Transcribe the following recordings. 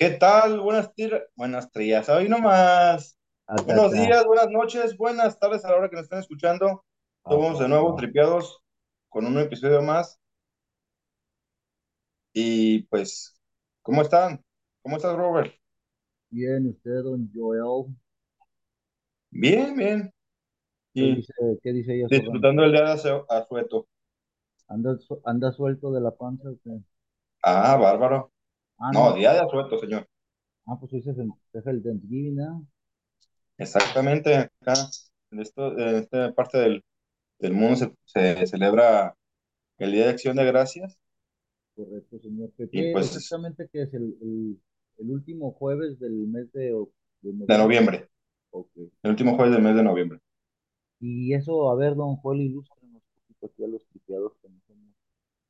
¿Qué tal? Buenas, buenas trías. Hoy nomás. Acá Buenos días, buenas noches, buenas tardes a la hora que nos estén escuchando. Estamos de nuevo Papá. tripeados con un episodio más. Y pues, ¿cómo están? ¿Cómo estás, Robert? Bien, usted, don Joel. Bien, bien. ¿Qué Y dice, qué dice ella disfrutando el día de asu- asueto. ¿Anda, anda suelto de la panza? qué? Ah, bárbaro. Ah, No, no. día de asueto, señor. Ah, pues hoy se festeja el Thanksgiving, ¿no? Exactamente. Acá, en, esto, en esta parte del, del mundo se, se celebra el Día de Acción de Gracias. Correcto, señor. ¿Qué, Y pues, exactamente que es el, el, el último jueves del mes de, de de noviembre? noviembre. Ok. El último jueves del mes de noviembre. Y eso, a ver, don Joel, ilústrenos un poquito aquí a los tripeados que nos hemos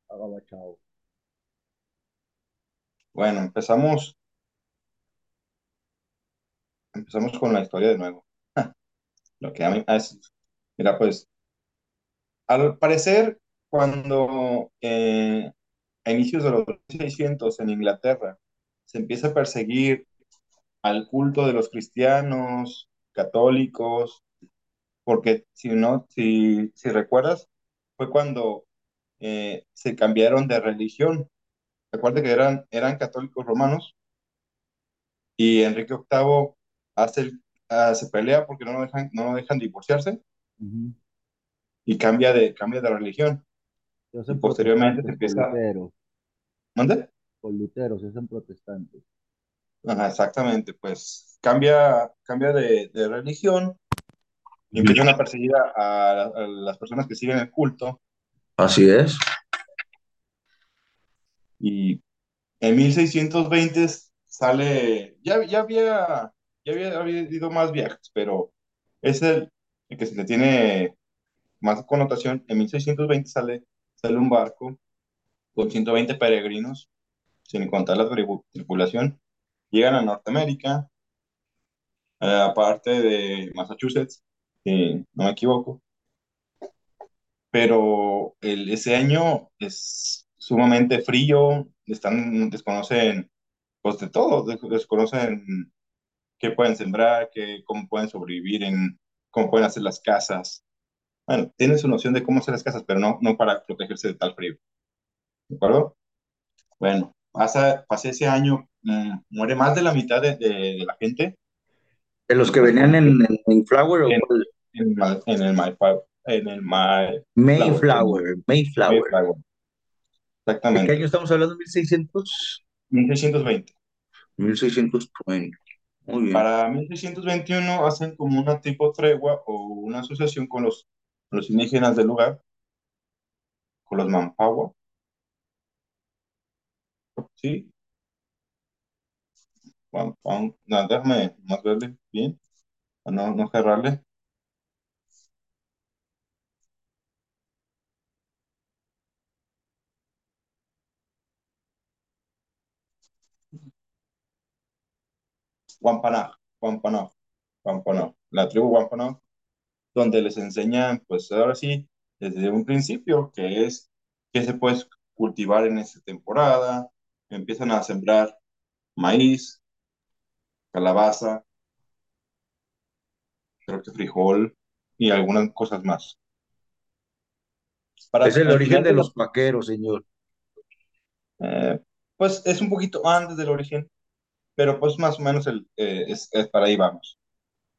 agabachado. Bueno, empezamos, empezamos con la historia de nuevo. Lo que a mí es, mira, pues, al parecer, cuando eh, a inicios de los 1600 en Inglaterra se empieza a perseguir al culto de los cristianos, católicos, porque si no, si, si recuerdas, fue cuando eh, se cambiaron de religión. Recuerda que eran, eran católicos romanos y Enrique VIII hace el- ah, se pelea porque no lo dejan, no lo dejan divorciarse y cambia de, cambia de religión. Se Y hacen posteriormente se protestantes por empieza, Lutero, ¿dónde? por Lutero, se hacen protestantes. Ajá, exactamente, pues cambia, cambia de, de religión y empiezan a perseguir a, a- a las personas que siguen el culto Así es. Y en 1620 sale, ya, ya había, ya había, había habido más viajes, pero es el, el que se le tiene más connotación. En 1620 sale, sale un barco con 120 peregrinos, sin contar la tripulación, llegan a Norteamérica, a parte de Massachusetts, si no me equivoco, pero el, ese año es sumamente frío, están, desconocen pues de todo, des- desconocen qué pueden sembrar, qué, cómo pueden sobrevivir, en, cómo pueden hacer las casas. Bueno, tienen su noción de cómo hacer las casas, pero no, no para protegerse de tal frío, ¿de acuerdo? Bueno, pasa, pasa ese año, mm, muere más de la mitad de, de, de la gente De los que venían en, en Mayflower o en, en, en el Mayflower, en el Mayflower, en Mayflower, Mayflower. Mayflower, ¿De qué año exactamente, estamos hablando? ¿1600? 1620. 1620. Muy bien. Para 1621 hacen como una tipo tregua o una asociación con los, los indígenas del lugar, con los Mampagua, ¿sí? Mampang- no, déjame más verle bien, para no, no cerrarle. Wampanoag, Wampanoag, Wampanoag, la tribu Wampanoag, donde les enseñan, pues ahora sí, desde un principio, que es qué se puede cultivar en esta temporada, empiezan a sembrar maíz, calabaza, creo que frijol y algunas cosas más. Para Es el origen de los vaqueros, señor. eh, pues es un poquito antes del origen, pero pues más o menos el, eh, es, es para ahí vamos.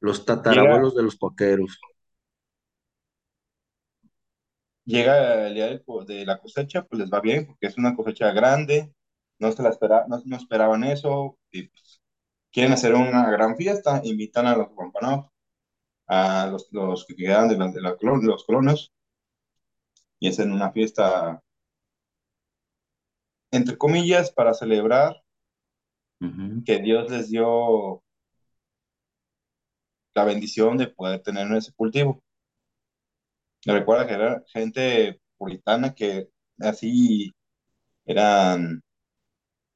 Los tatarabuelos de los vaqueros. Llega el día de la cosecha, pues les va bien, porque es una cosecha grande, no se la espera, no, no esperaban eso, y pues, quieren hacer una gran fiesta, invitan a los campanados, a los, los que quedan de, la- de la los colonos, y hacen una fiesta, entre comillas, para celebrar Que Dios les dio la bendición de poder tener ese cultivo. Me recuerda que era gente puritana que así eran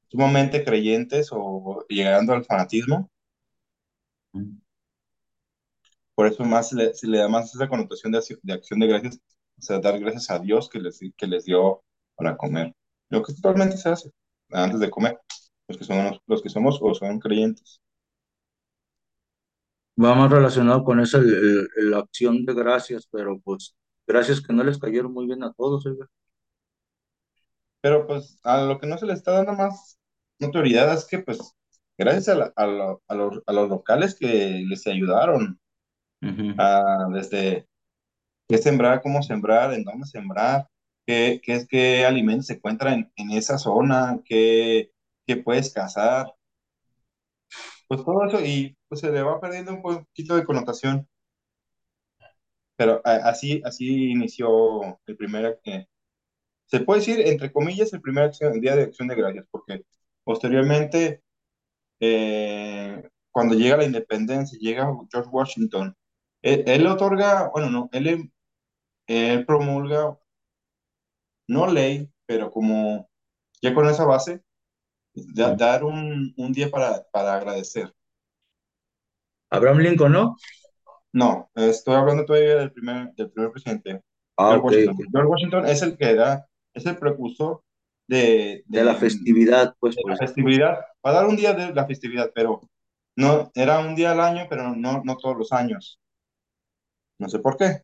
sumamente creyentes o llegando al fanatismo. Por eso más se le, se le da más esa connotación de, acción- de acción de gracias, o sea, dar gracias a Dios que les, que les dio para comer. Lo que totalmente se hace antes de comer. Los que somos, los que somos o son creyentes. Va más relacionado con esa el- el- la acción de gracias, pero pues gracias que no les cayeron muy bien a todos, oiga. Pero pues a lo que no se le está dando más notoriedad es que pues gracias a, la- a, lo- a los, a los locales que les ayudaron a, desde qué sembrar, cómo sembrar, en dónde sembrar, qué, qué, es- qué alimentos se encuentran en, en esa zona, qué, qué puedes cazar, pues todo eso y pues se le va perdiendo un poquito de connotación. Pero así, así inició el primer, eh, se puede decir, entre comillas, el primer acción- el Día de Acción de Gracias, porque posteriormente, eh, cuando llega la independencia, llega George Washington, él, él otorga, bueno, no, él, él promulga, no ley, pero como ya con esa base, da- dar un, un día para, para agradecer. Abraham Lincoln, ¿no? No, estoy hablando todavía del primer, del primer presidente, Ah, George Washington. George Washington es el que da, es el precursor de, De la festividad, pues, de la festividad, va a dar un día de la festividad, pero no, era un día al año, pero no, no todos los años. No sé por qué.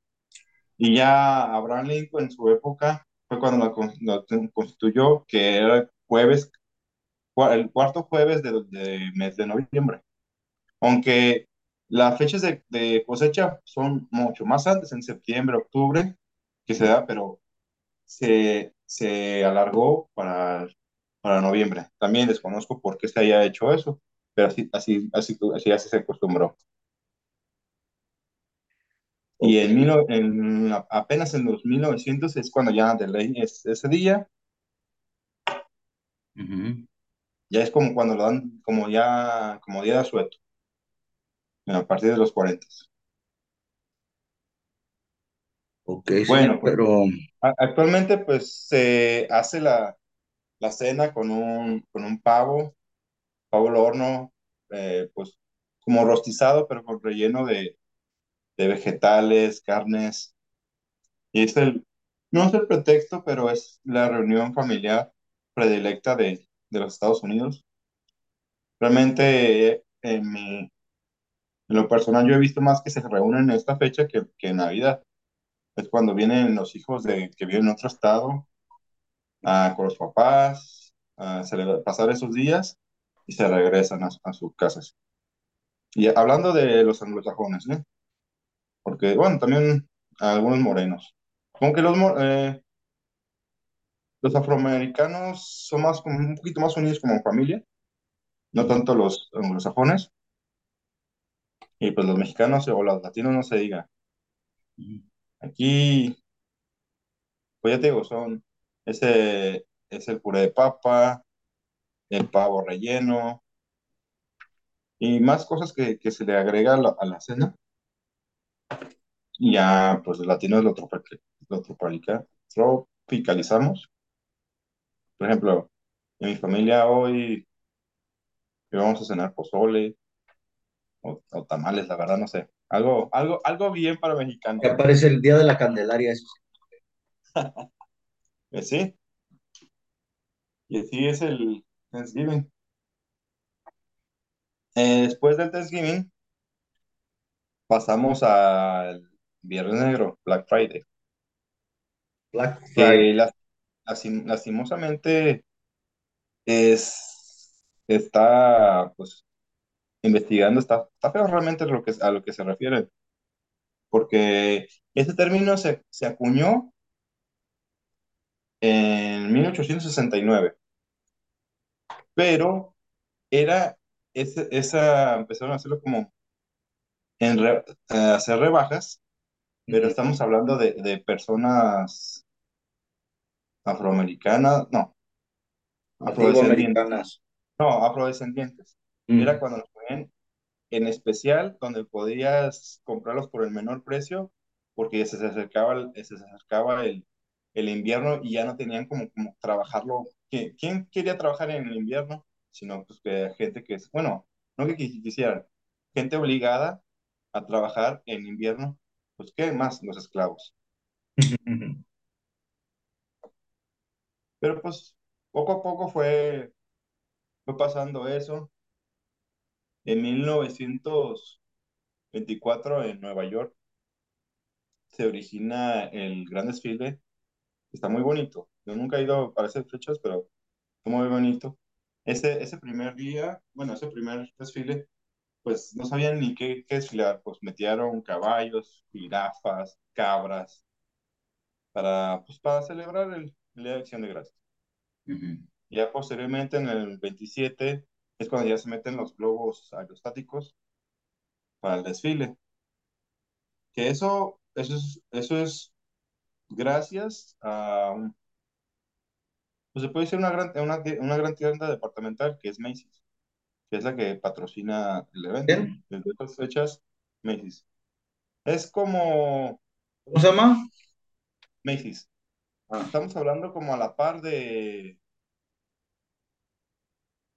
Y ya Abraham Lincoln en su época fue cuando la, la constituyó, que era jueves, el cuarto jueves de, de mes de noviembre. Aunque las fechas de, de cosecha son mucho más antes, en septiembre, octubre, que se da, pero se, se alargó para, para noviembre. También desconozco por qué se haya hecho eso, pero así, así, así, así, así se acostumbró. Y en, mil en apenas en los 1900 es cuando ya de ley es ese día, Ujú. Ya es como cuando lo dan como ya como día de asueto, a partir de los 40. Ok, señor, Bueno, pues pero a- actualmente pues se hace la, la cena con un, con un pavo, pavo al horno, eh, pues como rostizado, pero con relleno de, de vegetales, carnes. Y es el, no es el pretexto, pero es la reunión familiar predilecta de, de los Estados Unidos. Realmente, eh, en mi, en lo personal, yo he visto más que se reúnen en esta fecha que, que en Navidad. Es cuando vienen los hijos de que viven en otro estado, ah, con los papás, a celebrar- pasar esos días y se regresan a, a sus casas. Y hablando de los anglosajones, ¿eh? Porque, bueno, también algunos morenos. Como que los, eh, los afroamericanos son más, como un poquito más unidos como familia, no tanto los anglosajones. Y pues los mexicanos o los latinos no se diga. Aquí, pues ya te digo, son ese es el puré de papa, el pavo relleno y más cosas que, que se le agrega a la, a la cena. Ya, pues los latinos lo, tropica- lo tropica- tropicalizamos. Por ejemplo, en mi familia hoy vamos a cenar pozole o, o tamales, la verdad, no sé. Algo, algo, algo bien para mexicanos. aparece el día de la Candelaria, eso sí. Sí, y así es el Thanksgiving. Eh, después del Thanksgiving pasamos al Viernes Negro, Black Friday, Black Friday. que las- lastim- lastimosamente es, está pues investigando, está, está feo realmente lo que, a lo que se refiere, porque este término se, se acuñó en 1869, pero era, ese- esa, empezaron a hacerlo como en re- eh, hacer rebajas, pero estamos hablando de, de personas afroamericanas, no, afrodescendientes, no, afrodescendientes. Era Mm. cuando los ponían en especial, donde podías comprarlos por el menor precio, porque se acercaba, el- se acercaba el, el invierno y ya no tenían como, como trabajarlo. ¿Qui- ¿Quién quería trabajar en el invierno? Sino pues que gente que es, bueno, no que quis- quisieran, gente obligada a trabajar en invierno, pues ¿qué más? Los esclavos. Pero pues poco a poco fue fue pasando eso. En 1924 en Nueva York se origina el gran desfile. Está muy bonito. Yo nunca he ido para esas fechas, pero está muy bonito. Ese, ese primer día, bueno, ese primer desfile, pues no sabían ni qué, qué desfilar. Pues metieron caballos, jirafas, cabras, para, pues, para celebrar el, de Acción de Gracias. Ya posteriormente, en el 27, es cuando ya se meten los globos aerostáticos para el desfile. Que eso, eso es, eso es gracias a, pues se puede decir una gran, una, una gran tienda departamental que es Macy's, que es la que patrocina el evento. ¿Quién? Desde estas fechas, Macy's. Es como ¿Cómo se llama? Macy's. Ah, Estamos hablando como a la par de,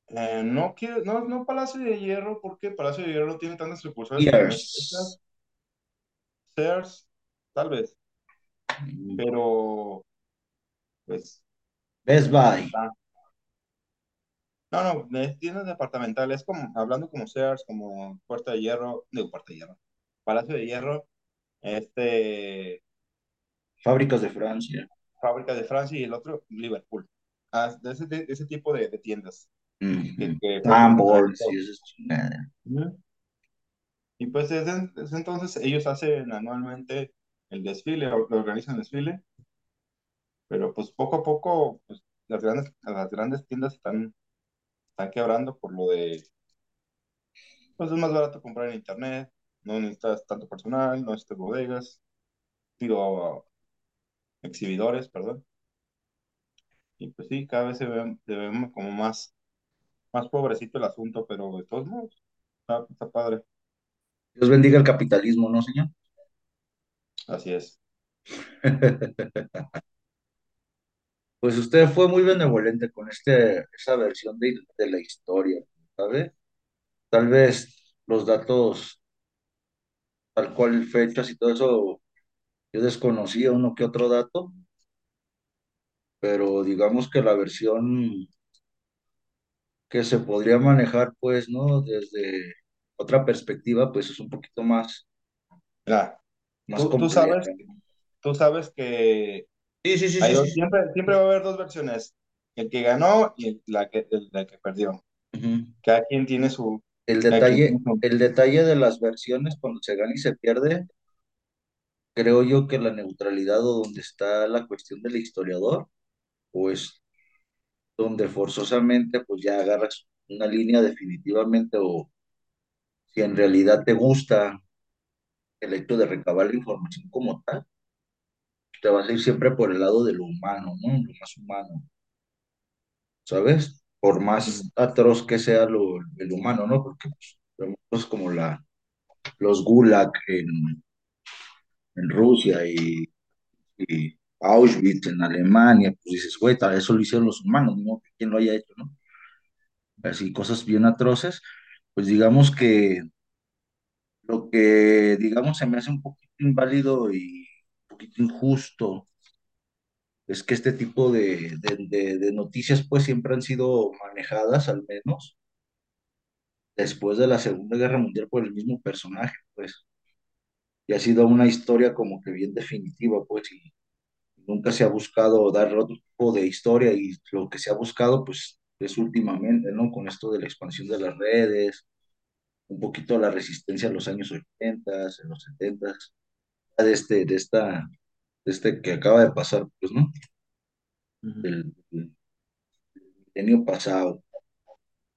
eh, no, quiero, no, no Palacio de Hierro, porque Palacio de Hierro no tiene tantas sucursales como. Sears. Sears, tal vez, Mm. pero pues Best Buy. ah, no, no, es tiendas departamentales, como hablando como Sears, como Puerta de Hierro, digo Puerta de Hierro, Palacio de Hierro, este, Fábricas de Francia. Fábrica de Francia y el otro Liverpool. Ah, de ese, de ese tipo de, de tiendas que, Ujú. que todo. y pues desde, desde entonces ellos hacen anualmente el desfile, organizan el desfile, pero pues poco a poco pues, las grandes, las grandes tiendas están, están quebrando por lo de, pues es más barato comprar en internet, no necesitas tanto personal, no necesitas bodegas, digo, exhibidores, perdón, y pues sí, cada vez se ve, se ve como más, más pobrecito el asunto, pero de todos modos, está, está padre, Dios bendiga el capitalismo, ¿no, señor? así es. Pues usted fue muy benevolente con este, esa versión de, de la historia, ¿sabe? Tal vez los datos, tal cual fechas y todo eso, yo desconocía uno que otro dato, pero digamos que la versión que se podría manejar, pues, ¿no? Desde otra perspectiva, pues es un poquito más, Mira, más tú, sabes, tú sabes que Sí, sí, sí, Hay siempre, siempre va a haber dos versiones, el que ganó y el, la que, el, la que perdió. Cada quien tiene su, El tiene detalle, su- el detalle de las versiones cuando se gana y se pierde, creo yo que la neutralidad o donde está la cuestión del historiador, pues donde forzosamente pues ya agarras una línea definitivamente o si en realidad te gusta el hecho de recabar la información como tal, te vas a ir siempre por el lado de lo humano, ¿no? Lo más humano, ¿sabes? Por más atroz que sea lo, el humano, ¿no? Porque pues, vemos cosas como la, los gulag en, en Rusia y, Auschwitz en Alemania, pues dices, güey, tal eso lo hicieron los humanos, no quien lo haya hecho, ¿no? Así, cosas bien atroces, pues digamos que lo que, digamos, se me hace un poquito inválido y un poquito injusto es que este tipo de, de- de noticias pues siempre han sido manejadas, al menos después de la Segunda Guerra Mundial por el mismo personaje, pues, y ha sido una historia como que bien definitiva, pues, y nunca se ha buscado dar otro tipo de historia y lo que se ha buscado pues es últimamente, ¿no? Con esto de la expansión de las redes, un poquito la resistencia en los años 80, en los 70, de este, de esta, de este que acaba de pasar, pues, ¿no? Ujú. El, el milenio pasado.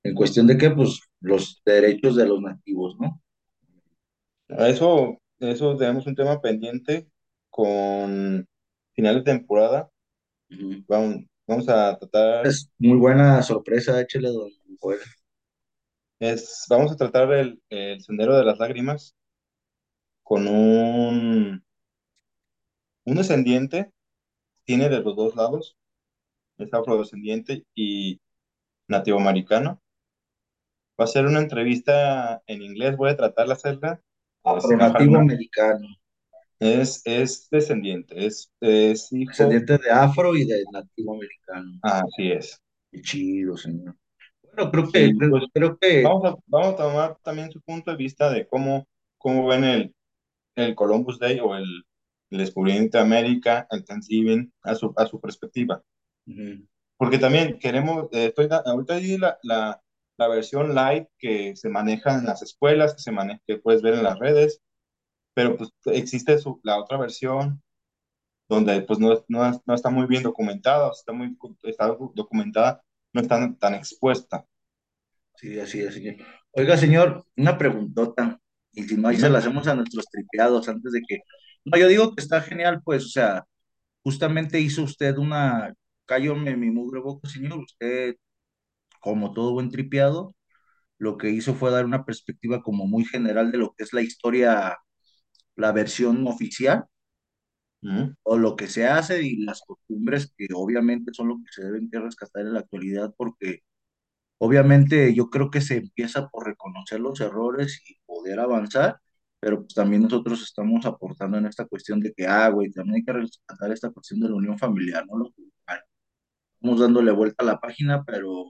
En cuestión de que, pues, los derechos de los nativos, ¿no? Eso, eso tenemos un tema pendiente con final de temporada. Vamos, vamos a tratar, Es muy buena sorpresa, échale, don Joel. es, vamos a tratar el, el Sendero de las Lágrimas con un, un descendiente, tiene de los dos lados, es afrodescendiente y nativo americano. Va a ser una entrevista en inglés, voy a tratar de hacerla Afronativo enojarme. americano, Es, es descendiente, es, es hijo. descendiente de afro y de nativo americano. Ah, así es. Qué chido, señor. Pero creo que, creo, pues creo que, vamos a, vamos a tomar también su punto de vista de cómo, cómo ven el, el Columbus Day o el, el descubrimiento de América, el Thanksgiving, a su, a su perspectiva. ujú, Porque también queremos, eh, estoy, ahorita di la, la, la versión light que se maneja en las escuelas, que, se maneja, que puedes ver en las redes, pero pues existe su, la otra versión donde pues no, no, no está muy bien documentada, está muy está documentada, no está tan, tan expuesta. sí, así es, señor. Oiga, señor, una preguntota, y si no, ahí se la hacemos a nuestros tripeados antes de que... No, yo digo que está genial, pues, o sea, justamente hizo usted una... Cállome mi mugre boca, señor, usted, como todo buen tripeado, lo que hizo fue dar una perspectiva como muy general de lo que es la historia, la versión oficial, Ujú. o lo que se hace y las costumbres que obviamente son lo que se deben que rescatar en la actualidad, porque obviamente yo creo que se empieza por reconocer los errores y poder avanzar, pero pues también nosotros estamos aportando en esta cuestión de que, ah, güey, también hay que rescatar esta cuestión de la unión familiar, ¿no? Lo cultural. Estamos dándole vuelta a la página, pero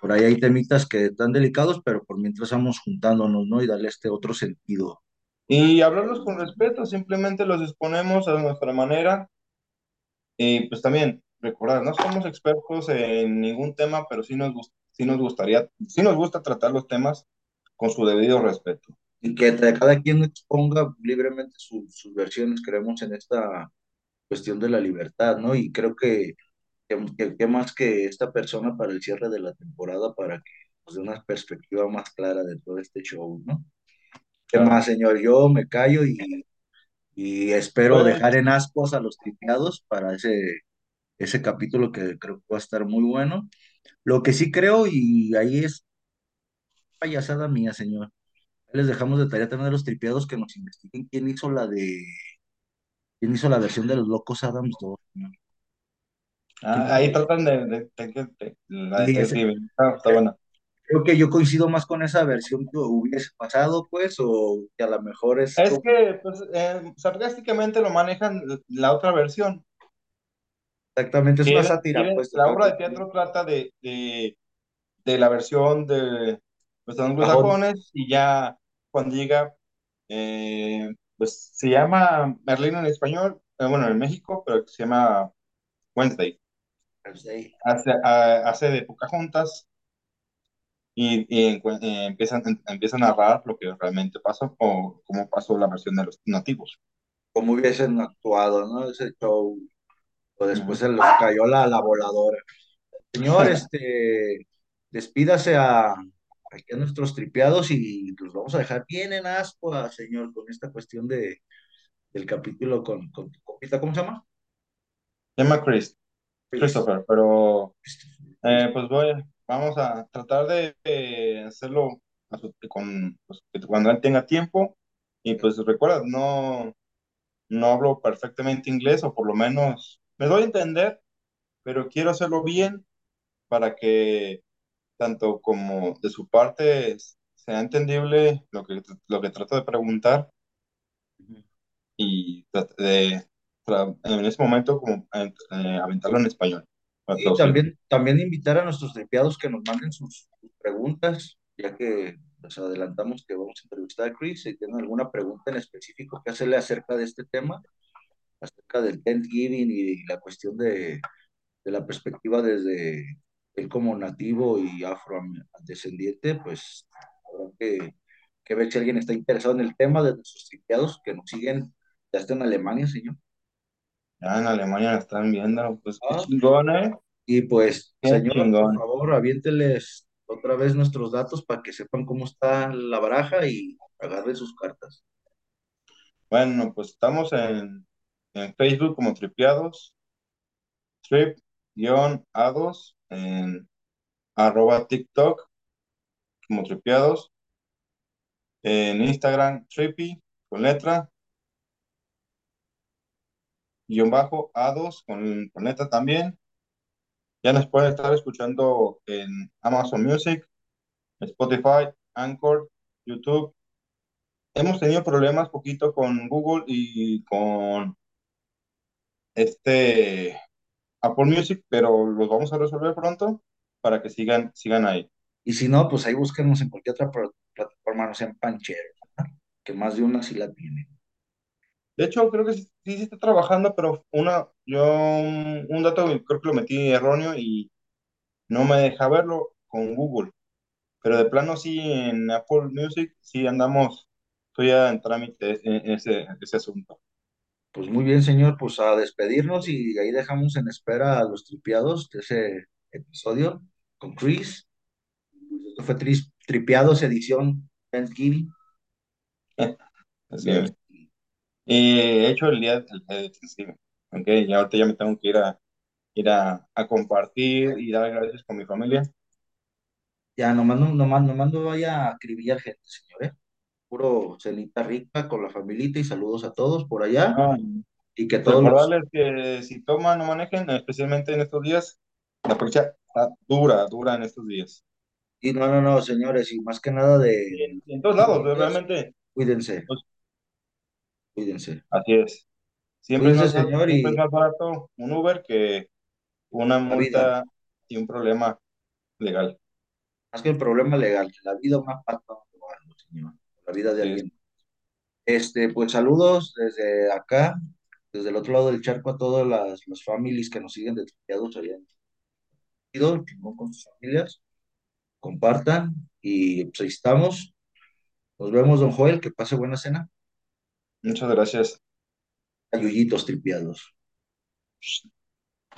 por ahí hay temitas que están delicados, pero por mientras vamos juntándonos, ¿no? Y darle este otro sentido. Y hablarlos con respeto, simplemente los exponemos a nuestra manera. Y pues también, recordar, no somos expertos en ningún tema, pero sí nos, sí nos gustaría, sí nos gusta tratar los temas con su debido respeto. Y que cada quien exponga libremente su- sus versiones, creemos en esta cuestión de la libertad, ¿no? Y creo que, que más que esta persona para el cierre de la temporada, para que nos dé una perspectiva más clara de todo este show, ¿no? ¿Qué Claro. más, señor? Yo me callo y, y espero Pues, dejar en ascuas a los tripeados para ese, ese capítulo que creo que va a estar muy bueno. Lo que sí creo, y ahí es payasada mía, señor. Les dejamos de tarea también a los tripeados que nos investiguen quién hizo la de, quién hizo la versión de los Locos Adams 2, señor. Ah, ahí tratan de, de- la Thanksgiving. Está, está buena. creo que yo coincido más con esa versión que hubiese pasado, pues, o que a lo mejor es Es que, pues, eh, sarcásticamente lo manejan la otra versión. exactamente, es una sátira, pues. la obra de teatro trata de, de, de la versión de los Sajón. anglosajones y ya cuando llega, eh, pues se llama Merlín en español, eh, bueno, en México, pero se llama Wednesday. Hace, a- hace de Pocahontas y, y eh, empiezan, empieza a narrar lo que realmente pasó o cómo pasó la versión de los nativos. Como hubiesen actuado, ¿no? Ese show. O después se les cayó la, la voladora. Señor, este, despídase a, aquí a nuestros tripeados y los vamos a dejar bien en ascua, señor, con esta cuestión de, del capítulo con, con tu copita, ¿cómo se llama? Se llama Chris, Christopher, pero Eh, pues voy, vamos a tratar de, hacerlo a su- con, pues, cuando él tenga tiempo. Y pues recuerda, no, no hablo perfectamente inglés, o por lo menos me doy a entender, pero quiero hacerlo bien para que tanto como de su parte sea entendible lo que, lo que trato de preguntar y de, tra- en ese momento como eh, aventarlo en español. para Y también, también invitar a nuestros tripeados que nos manden sus, sus preguntas, ya que les adelantamos que vamos a entrevistar a Chris. Si tienen alguna pregunta en específico que hacerle acerca de este tema, acerca del Thanksgiving y la cuestión de, de la perspectiva desde él como nativo y afrodescendiente, pues habrá que, que ver si alguien está interesado en el tema de nuestros tripeados que nos siguen ya está en Alemania, señor. Ya en Alemania la están viendo, pues qué Ah, chingón, ¿eh? Y pues, Qué señor, por favor, aviénteles otra vez nuestros datos para que sepan cómo está la baraja y agarren sus cartas. Bueno, pues estamos en, en Facebook como Tripiados, Trip-A2, en arroba TikTok como Tripiados, en Instagram Trippy con letra, guion bajo A2 con, con letra también. Ya nos pueden estar escuchando en Amazon Music, Spotify, Anchor, YouTube. Hemos tenido problemas poquito con Google y con este Apple Music, pero los vamos a resolver pronto para que sigan, sigan ahí. Y si no, pues ahí búsquenos en cualquier otra plataforma, no sean pancheros, que más de una sí la tiene. De hecho, creo que sí, sí se está trabajando, pero una, yo, un dato creo que lo metí erróneo y no me deja verlo con Google. Pero de plano sí, en Apple Music sí andamos, estoy ya en trámite en, en ese, asunto. Pues muy bien, señor, pues a despedirnos y ahí dejamos en espera a los tripiados de ese episodio con Chris. Pues esto fue Tris- Tripiados edición Thanksgiving. Así es. Y he hecho el día el día de Thanksgiving. Ok, y ahorita ya me tengo que ir a, ir a, a compartir y dar gracias con mi familia. Ya, nomás no, nomás, nomás no vaya a acribillar gente, señor, ¿eh? Puro cenita rica con la familita y saludos a todos por allá Ah, y que todos los... recordarles que si toman no manejen, especialmente en estos días, la fecha está dura, dura en estos días. Y no, no, no, señores, y más que nada de... en, en todos lados, realmente, Cuídense, pues, cuídense. así es. Siempre es más, señor, siempre es más barato un Uber que una multa y un problema legal. más que el problema legal, la vida no algo, señor, la vida de alguien. Este, pues saludos desde acá, desde el otro lado del charco a todas las, las familias que nos siguen de Tripiados allá con sus familias, compartan y pues ahí estamos. Nos vemos, don Joel, que pase buena cena. Muchas gracias. Ayuyitos tripiados.